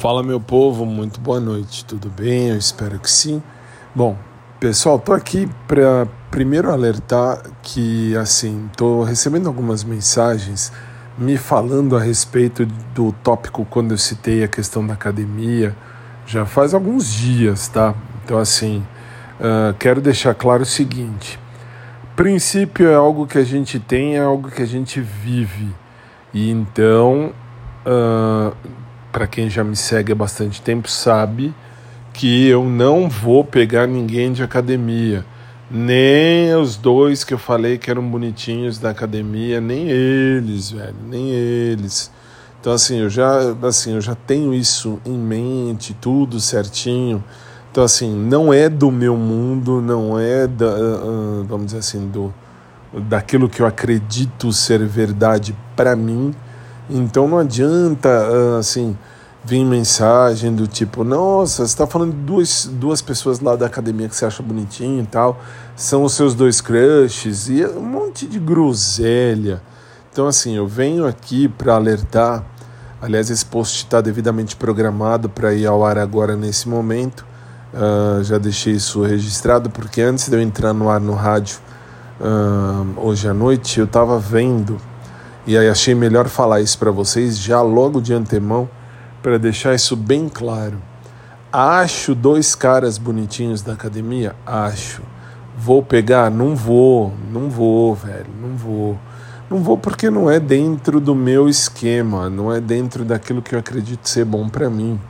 Fala meu povo, muito boa noite, tudo bem? Eu espero que sim. Bom, pessoal, tô aqui para primeiro alertar que assim, tô recebendo algumas mensagens me falando a respeito do tópico quando eu citei a questão da academia, já faz alguns dias, tá? Então assim, uh, quero deixar claro o seguinte: princípio é algo que a gente tem, é algo que a gente vive. E então, uh, para quem já me segue há bastante tempo, sabe que eu não vou pegar ninguém de academia. Nem os dois que eu falei que eram bonitinhos da academia, nem eles, velho, nem eles. Então assim, eu já, assim, eu já tenho isso em mente, tudo certinho. Então assim, não é do meu mundo, não é da, uh, vamos dizer assim, do daquilo que eu acredito ser verdade para mim então não adianta, ah, assim, vir mensagem do tipo, nossa, você está falando de duas, duas pessoas lá da academia que você acha bonitinho e tal, são os seus dois crushes, e um monte de groselha. Então, assim, eu venho aqui para alertar. Aliás, esse post está devidamente programado para ir ao ar agora nesse momento. Uh, já deixei isso registrado, porque antes de eu entrar no ar no rádio uh, hoje à noite, eu estava vendo e aí achei melhor falar isso para vocês já logo de antemão, para deixar isso bem claro. Acho dois caras bonitinhos da academia? Acho. Vou pegar? Não vou, não vou, velho, não vou. Não vou porque não é dentro do meu esquema, não é dentro daquilo que eu acredito ser bom para mim.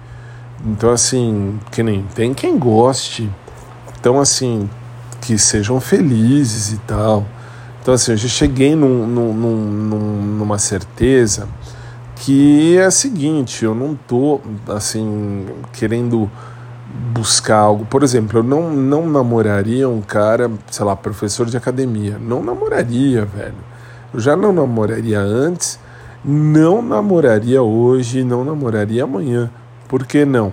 Então, assim, que nem tem quem goste. Então, assim, que sejam felizes e tal. Então, assim, eu já cheguei num, num, num, numa certeza que é a seguinte: eu não tô, assim, querendo buscar algo. Por exemplo, eu não, não namoraria um cara, sei lá, professor de academia. Não namoraria, velho. Eu já não namoraria antes, não namoraria hoje, não namoraria amanhã. Por que não?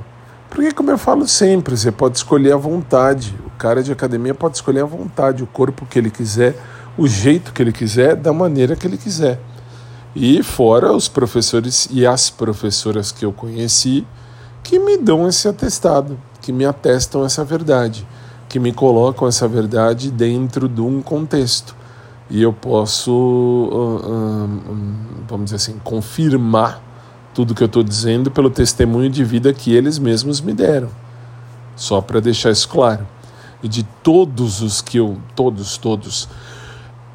Porque, como eu falo sempre, você pode escolher à vontade. O cara de academia pode escolher à vontade o corpo que ele quiser o jeito que ele quiser, da maneira que ele quiser. E fora os professores e as professoras que eu conheci que me dão esse atestado, que me atestam essa verdade, que me colocam essa verdade dentro de um contexto. E eu posso, uh, uh, vamos dizer assim, confirmar tudo que eu estou dizendo pelo testemunho de vida que eles mesmos me deram. Só para deixar isso claro. E de todos os que eu, todos, todos,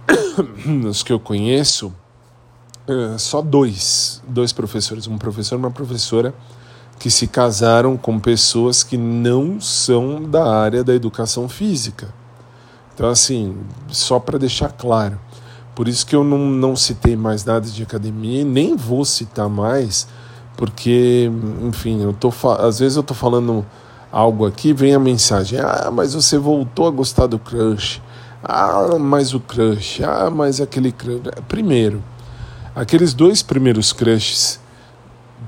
os que eu conheço, é, só dois, dois professores, um professor e uma professora, que se casaram com pessoas que não são da área da educação física. Então, assim, só para deixar claro. Por isso que eu não, não citei mais nada de academia e nem vou citar mais, porque, enfim, eu tô, às vezes eu tô falando algo aqui, vem a mensagem: ah, mas você voltou a gostar do crush. Ah, mas o crush. Ah, mas aquele crush. Primeiro, aqueles dois primeiros crushes,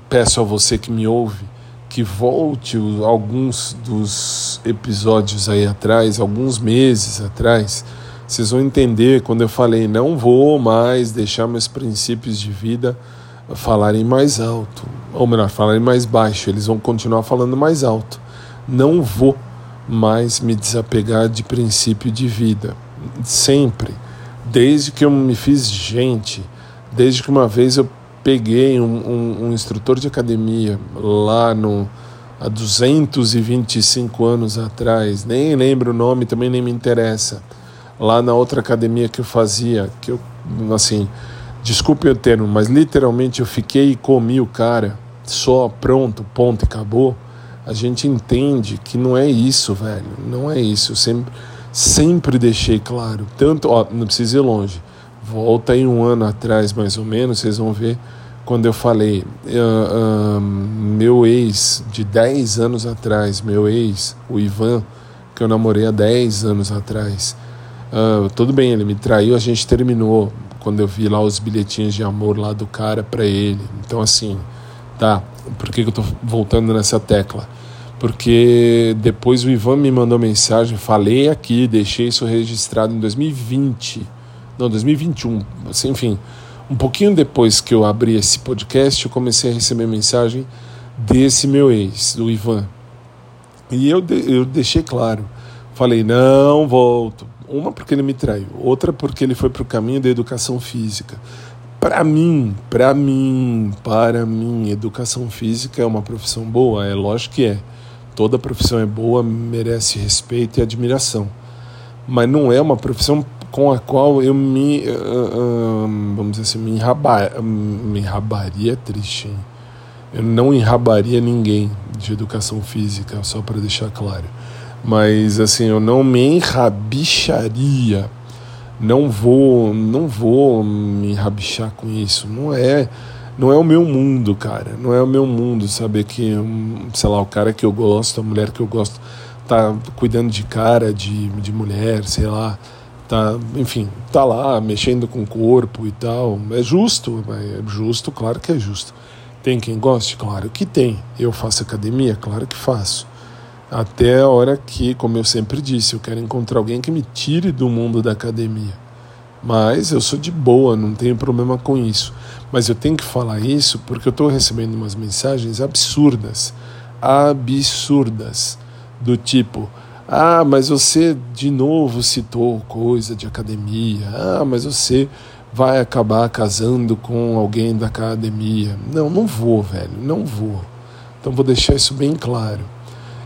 peço a você que me ouve, que volte alguns dos episódios aí atrás, alguns meses atrás, vocês vão entender quando eu falei não vou mais deixar meus princípios de vida falarem mais alto, ou melhor, falarem mais baixo, eles vão continuar falando mais alto. Não vou mais me desapegar de princípio de vida sempre, desde que eu me fiz gente, desde que uma vez eu peguei um, um, um instrutor de academia lá no há 225 anos atrás, nem lembro o nome, também nem me interessa. Lá na outra academia que eu fazia, que eu assim, desculpe o termo, mas literalmente eu fiquei e comi o cara, só pronto, ponto acabou. A gente entende que não é isso, velho. Não é isso. Eu sempre sempre deixei claro, tanto, ó, não precisa ir longe, volta aí um ano atrás mais ou menos, vocês vão ver quando eu falei, uh, uh, meu ex de 10 anos atrás, meu ex, o Ivan, que eu namorei há 10 anos atrás, uh, tudo bem, ele me traiu, a gente terminou, quando eu vi lá os bilhetinhos de amor lá do cara para ele, então assim, tá, por que, que eu tô voltando nessa tecla? Porque depois o Ivan me mandou mensagem, falei aqui, deixei isso registrado em 2020, não, 2021, assim, enfim, um pouquinho depois que eu abri esse podcast, eu comecei a receber mensagem desse meu ex, do Ivan. E eu, eu deixei claro. Falei, não volto. Uma porque ele me traiu, outra porque ele foi para o caminho da educação física. Para mim, para mim, para mim, educação física é uma profissão boa? É lógico que é. Toda profissão é boa, merece respeito e admiração. Mas não é uma profissão com a qual eu me, uh, uh, vamos dizer assim, me, enrabar, me enrabaria é triste. Hein? Eu não enrabaria ninguém de educação física, só para deixar claro. Mas assim, eu não me enrabicharia. Não vou, não vou me enrabichar com isso. Não é, não é o meu mundo, cara. Não é o meu mundo saber que, sei lá, o cara que eu gosto, a mulher que eu gosto tá cuidando de cara, de, de mulher, sei lá, tá, enfim, tá lá mexendo com o corpo e tal. É justo, é justo, claro que é justo. Tem quem goste? Claro que tem. Eu faço academia? Claro que faço. Até a hora que, como eu sempre disse, eu quero encontrar alguém que me tire do mundo da academia. Mas eu sou de boa, não tenho problema com isso. Mas eu tenho que falar isso porque eu estou recebendo umas mensagens absurdas. Absurdas. Do tipo, ah, mas você de novo citou coisa de academia. Ah, mas você vai acabar casando com alguém da academia. Não, não vou, velho, não vou. Então vou deixar isso bem claro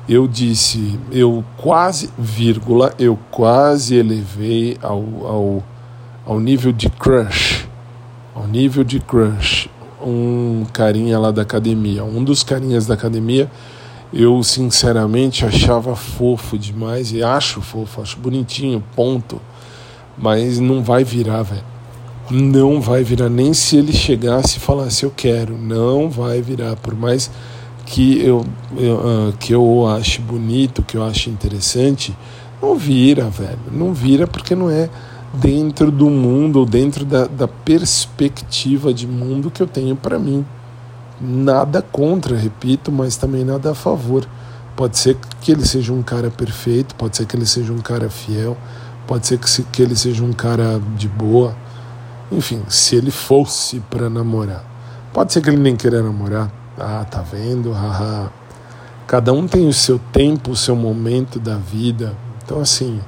eu disse, eu quase, vírgula, eu quase elevei ao, ao, ao nível de crush, ao nível de crush, um carinha lá da academia. Um dos carinhas da academia eu sinceramente achava fofo demais e acho fofo, acho bonitinho, ponto. Mas não vai virar, velho. Não vai virar, nem se ele chegasse e falasse eu quero, não vai virar, por mais que eu, eu uh, que eu acho bonito, que eu acho interessante, não vira, velho. Não vira porque não é dentro do mundo ou dentro da, da perspectiva de mundo que eu tenho para mim. Nada contra, repito, mas também nada a favor. Pode ser que ele seja um cara perfeito, pode ser que ele seja um cara fiel, pode ser que, se, que ele seja um cara de boa. Enfim, se ele fosse para namorar. Pode ser que ele nem queira namorar, ah, tá vendo? Haha. Cada um tem o seu tempo, o seu momento da vida. Então, assim,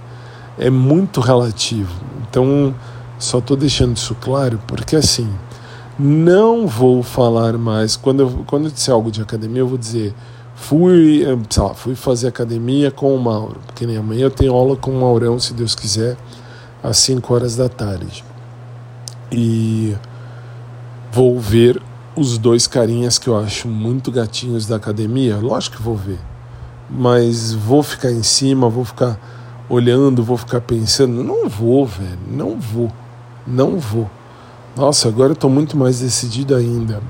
é muito relativo. Então, só estou deixando isso claro porque, assim, não vou falar mais. Quando eu, quando eu disser algo de academia, eu vou dizer fui, eh, sei lá, fui fazer academia com o Mauro, porque nem amanhã eu tenho aula com o Maurão, se Deus quiser, às 5 horas da tarde. E vou ver os dois carinhas que eu acho muito gatinhos da academia, lógico que vou ver. Mas vou ficar em cima, vou ficar olhando, vou ficar pensando. Não vou, velho. Não vou. Não vou. Nossa, agora eu tô muito mais decidido ainda.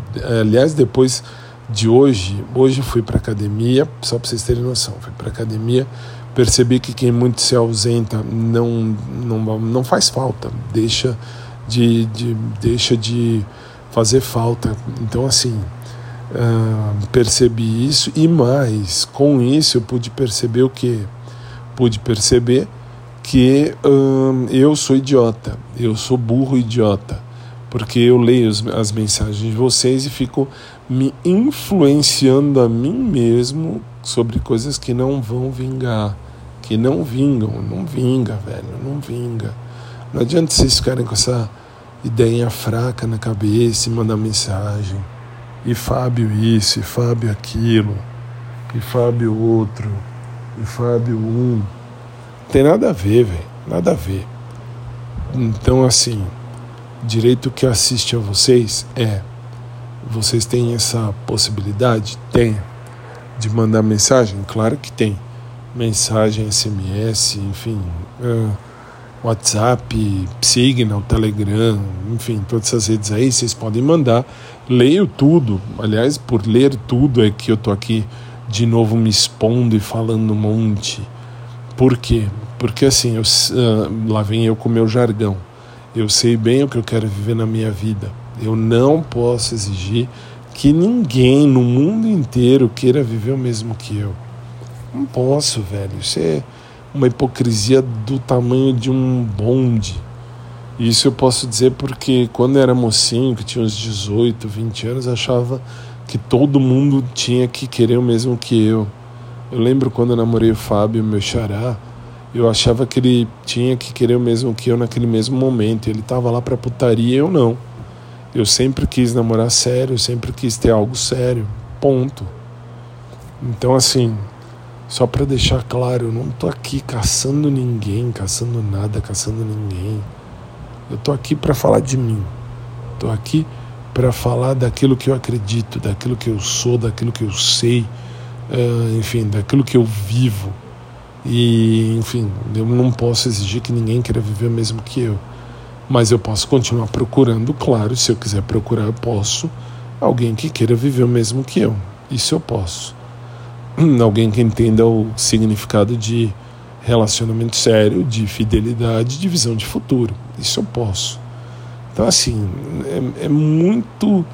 Aliás, depois de hoje, hoje fui para academia, só para vocês terem noção, fui para academia, percebi que quem muito se ausenta não não não faz falta, deixa de, de deixa de fazer falta. Então, assim, uh, percebi isso e mais, com isso eu pude perceber o que? Pude perceber que uh, eu sou idiota, eu sou burro idiota, porque eu leio as mensagens de vocês e fico me influenciando a mim mesmo sobre coisas que não vão vingar, que não vingam, não vinga, velho, não vinga. Não adianta vocês ficarem com essa ideia fraca na cabeça e mandar mensagem. E Fábio isso, e Fábio aquilo, e Fábio outro, e Fábio um. Tem nada a ver, velho. Nada a ver. Então, assim, direito que assiste a vocês é. Vocês têm essa possibilidade? Tem. De mandar mensagem? Claro que tem. Mensagem, SMS, enfim. Uh, WhatsApp, Signal, Telegram, enfim, todas essas redes aí, vocês podem mandar. Leio tudo. Aliás, por ler tudo é que eu tô aqui de novo me expondo e falando um monte. Por quê? Porque assim, eu, uh, lá vem eu com o meu jargão. Eu sei bem o que eu quero viver na minha vida. Eu não posso exigir que ninguém no mundo inteiro queira viver o mesmo que eu. Não posso, velho. Isso é uma hipocrisia do tamanho de um bonde. Isso eu posso dizer porque quando eu era mocinho, que tinha uns 18, 20 anos, achava que todo mundo tinha que querer o mesmo que eu. Eu lembro quando eu namorei o Fábio, meu xará, eu achava que ele tinha que querer o mesmo que eu naquele mesmo momento. Ele estava lá para putaria, eu não. Eu sempre quis namorar sério, sempre quis ter algo sério. Ponto. Então assim, só para deixar claro, eu não tô aqui caçando ninguém, caçando nada, caçando ninguém. Eu tô aqui para falar de mim. Tô aqui para falar daquilo que eu acredito, daquilo que eu sou, daquilo que eu sei, uh, enfim, daquilo que eu vivo. E, enfim, eu não posso exigir que ninguém queira viver o mesmo que eu. Mas eu posso continuar procurando, claro, se eu quiser procurar, eu posso. Alguém que queira viver o mesmo que eu. Isso eu posso. Alguém que entenda o significado de relacionamento sério, de fidelidade, de visão de futuro. Isso eu posso. Então, assim, é, é muito,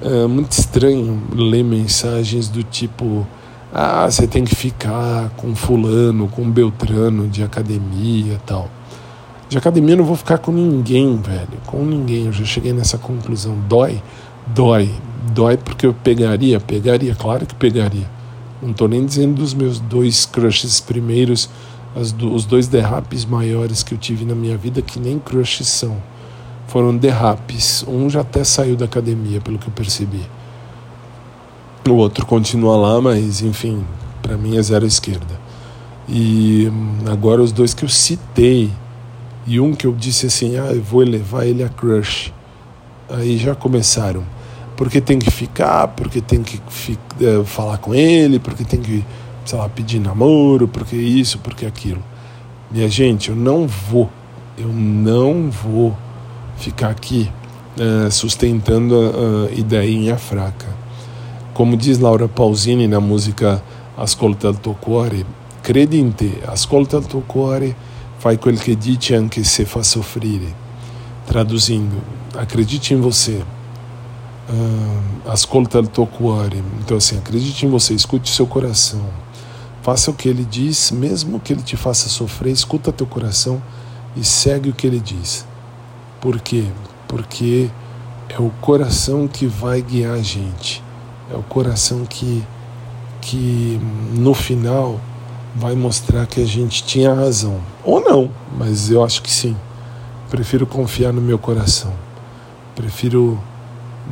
é, muito estranho ler mensagens do tipo ah, você tem que ficar com fulano, com Beltrano de academia tal. De academia eu não vou ficar com ninguém, velho. Com ninguém. Eu já cheguei nessa conclusão. Dói? Dói. Dói porque eu pegaria, pegaria, claro que pegaria. Não tô nem dizendo dos meus dois crushes primeiros, do, os dois derrapes maiores que eu tive na minha vida, que nem crushes são. Foram derrapes. Um já até saiu da academia, pelo que eu percebi. O outro continua lá, mas enfim, para mim é zero esquerda. E hum, agora os dois que eu citei, e um que eu disse assim, ah, eu vou levar ele a crush. Aí já começaram. Porque tem que ficar, porque tem que uh, falar com ele, porque tem que, sei lá, pedir namoro, porque isso, porque aquilo. Minha gente, eu não vou, eu não vou ficar aqui uh, sustentando a, a ideinha fraca como diz Laura Pausini na música Ascolta il tuo cuore, credi in te, ascolta il tuo cuore, fai quel che dici anche se fa soffrire. Traduzindo, acredite em você, uh, ascolta il tuo cuore. Então, assim, acredite em você, escute seu coração. Faça o que ele diz, mesmo que ele te faça sofrer, escuta teu coração e segue o que ele diz. Por quê? Porque é o coração que vai guiar a gente. É o coração que, que no final vai mostrar que a gente tinha razão. Ou não, mas eu acho que sim. Prefiro confiar no meu coração. Prefiro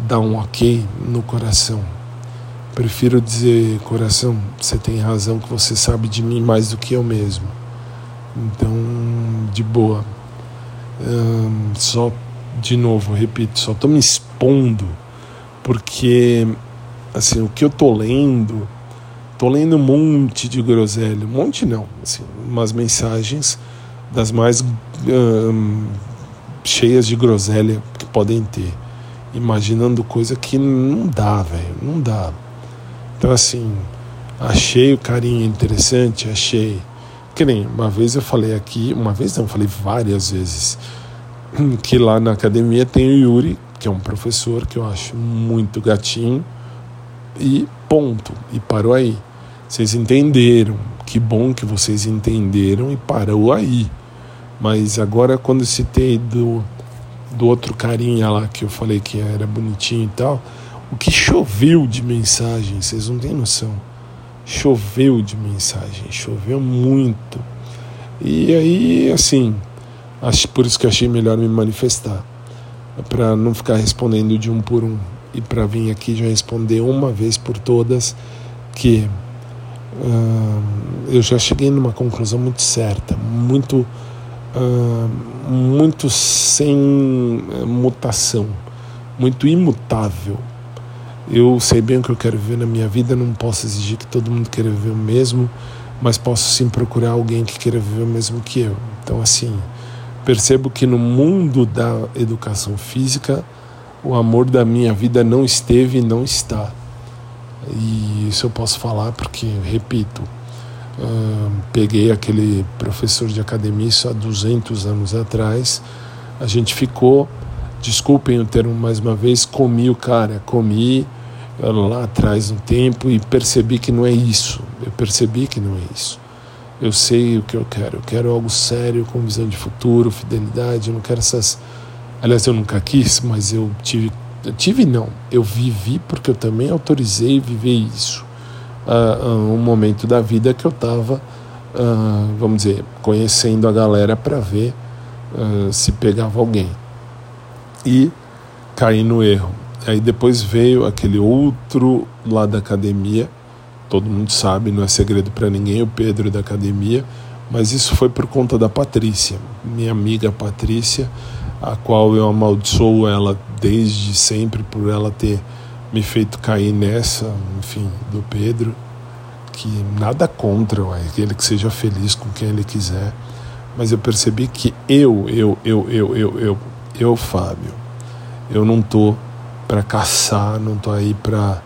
dar um ok no coração. Prefiro dizer, coração, você tem razão que você sabe de mim mais do que eu mesmo. Então, de boa. Só, de novo, repito, só estou me expondo porque assim, o que eu tô lendo, tô lendo um monte de groselha, um monte não, assim, umas mensagens das mais hum, cheias de groselha que podem ter, imaginando coisa que não dá, velho, não dá. Então assim, achei o carinho interessante, achei. Que nem uma vez eu falei aqui, uma vez não, falei várias vezes, que lá na academia tem o Yuri, que é um professor que eu acho muito gatinho e ponto. E parou aí. Vocês entenderam. Que bom que vocês entenderam e parou aí. Mas agora quando citei do, do outro carinha lá que eu falei que era bonitinho e tal, o que choveu de mensagem, vocês não têm noção. Choveu de mensagem, choveu muito. E aí, assim, acho por isso que achei melhor me manifestar, para não ficar respondendo de um por um e para vir aqui já responder uma vez por todas que uh, eu já cheguei numa conclusão muito certa, muito, uh, muito sem eh, mutação, muito imutável. Eu sei bem o que eu quero viver na minha vida, não posso exigir que todo mundo queira viver o mesmo, mas posso sim procurar alguém que queira viver o mesmo que eu. Então, assim, percebo que no mundo da educação física, o amor da minha vida não esteve e não está. E isso eu posso falar porque, repito, uh, peguei aquele professor de academia isso há 200 anos atrás, a gente ficou, desculpem o termo mais uma vez, comi o cara, comi lá atrás no tempo e percebi que não é isso, eu percebi que não é isso. Eu sei o que eu quero, eu quero algo sério, com visão de futuro, fidelidade, eu não quero essas Aliás, eu nunca quis, mas eu tive eu tive não, eu vivi porque eu também autorizei viver isso. Uh, uh, um momento da vida que eu estava, uh, vamos dizer, conhecendo a galera para ver se pegava alguém. E caí no erro. Aí depois veio aquele outro lá da academia, todo mundo sabe, não é segredo para ninguém, o Pedro da academia, mas isso foi por conta da Patrícia, minha amiga Patrícia a qual eu amaldiçoo ela desde sempre por ela ter me feito cair nessa, enfim, do Pedro, que nada contra, ué, ele que seja feliz com quem ele quiser, mas eu percebi que eu, eu, eu, eu, eu, eu, eu, Fábio, eu não tô para caçar, não tô aí para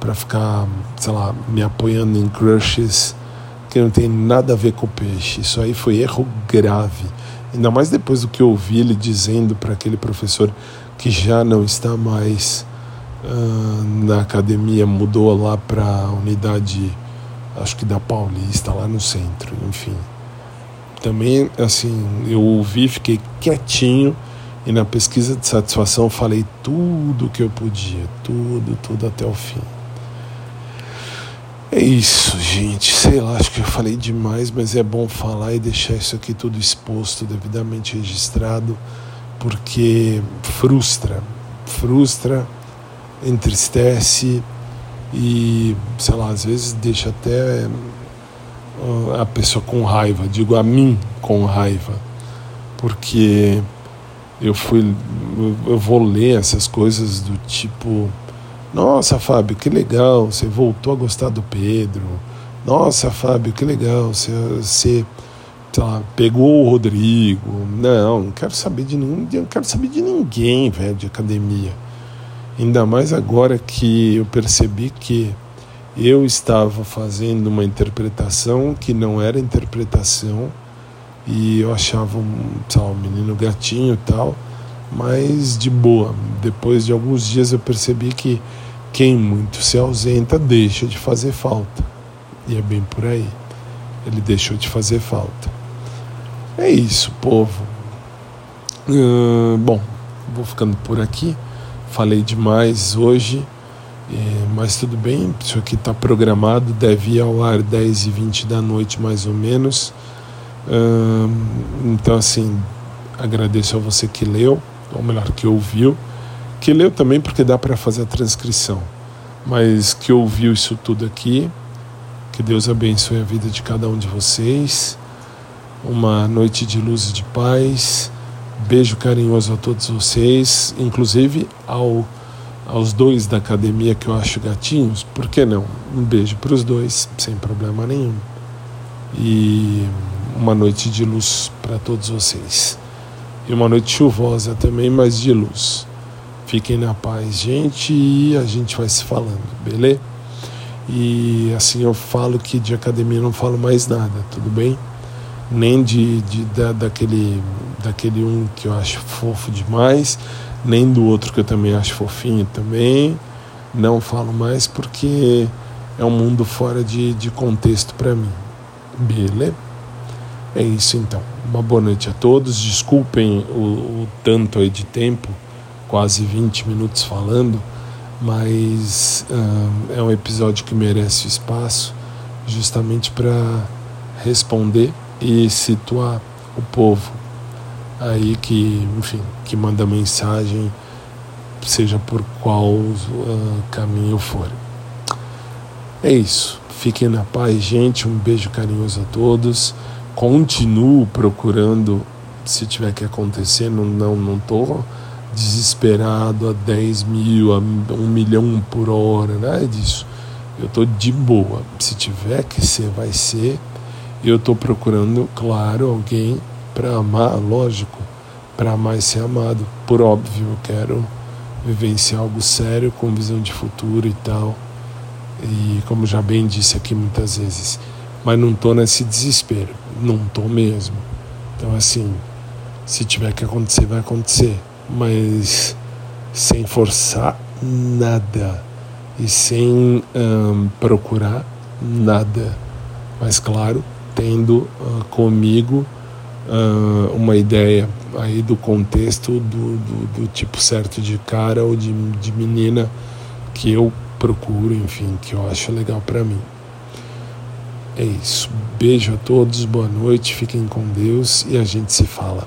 para ficar, sei lá, me apoiando em crushes que não tem nada a ver com o peixe. Isso aí foi erro grave Ainda mais depois do que eu ouvi ele dizendo para aquele professor que já não está mais uh, na academia, mudou lá para a unidade, acho que da Paulista, lá no centro, enfim. Também, assim, eu ouvi, fiquei quietinho e na pesquisa de satisfação falei tudo que eu podia, tudo, tudo até o fim. É isso, gente. Sei lá, acho que eu falei demais, mas é bom falar e deixar isso aqui tudo exposto, devidamente registrado, porque frustra, frustra, entristece e, sei lá, às vezes deixa até ah, a pessoa com raiva, digo a mim com raiva, porque eu fui, eu vou ler essas coisas do tipo nossa, Fábio, que legal, você voltou a gostar do Pedro. Nossa, Fábio, que legal, você, você lá, pegou o Rodrigo. Não, não quero saber de ninguém, quero saber de ninguém, velho, de academia. Ainda mais agora que eu percebi que eu estava fazendo uma interpretação que não era interpretação e eu achava um, um menino gatinho tal, mas de boa. Depois de alguns dias eu percebi que quem muito se ausenta deixa de fazer falta. E é bem por aí. Ele deixou de fazer falta. É isso, povo. Uh, bom, vou ficando por aqui. Falei demais hoje, é, mas tudo bem. Isso aqui está programado, deve ir ao ar 10 e 20 da noite, mais ou menos. Então, assim, agradeço a você que leu, ou melhor, que ouviu que leu também porque dá para fazer a transcrição, mas que ouviu isso tudo aqui. Que Deus abençoe a vida de cada um de vocês. Uma noite de luz e de paz. Beijo carinhoso a todos vocês, inclusive ao, aos dois da academia que eu acho gatinhos. Por que não? Um beijo para os dois, sem problema nenhum. E uma noite de luz para todos vocês. E uma noite chuvosa também, mas de luz. Fiquem na paz, gente, e a gente vai se falando, beleza? E assim eu falo que de academia não falo mais nada, tudo bem? Nem de, de da, daquele, daquele um que eu acho fofo demais, nem do outro que eu também acho fofinho também. Não falo mais porque é um mundo fora de, de contexto para mim. Beleza? É isso então. Uma boa noite a todos. Desculpem o, o tanto aí de tempo quase 20 minutos falando, mas uh, é um episódio que merece espaço justamente para responder e situar o povo aí que, enfim, que manda mensagem, seja por qual uh, caminho for. É isso. Fiquem na paz, gente. Um beijo carinhoso a todos. Continuo procurando, se tiver que acontecer, não, não, não tô desesperado a 10 mil, a 1 milhão por hora, nada disso. Eu estou de boa. Se tiver que ser, vai ser. Eu estou procurando, claro, alguém para amar, lógico, para e ser amado. Por óbvio, eu quero vivenciar algo sério, com visão de futuro e tal. E como já bem disse aqui muitas vezes, mas não estou nesse desespero, não estou mesmo. Então assim, se tiver que acontecer, vai acontecer mas sem forçar nada e sem um, procurar nada. Mas, claro, tendo uh, comigo uh, uma ideia aí do contexto do, do, do tipo certo de cara ou de, de menina que eu procuro, enfim, que eu acho legal para mim. É isso. Beijo a todos, boa noite, fiquem com Deus e a gente se fala.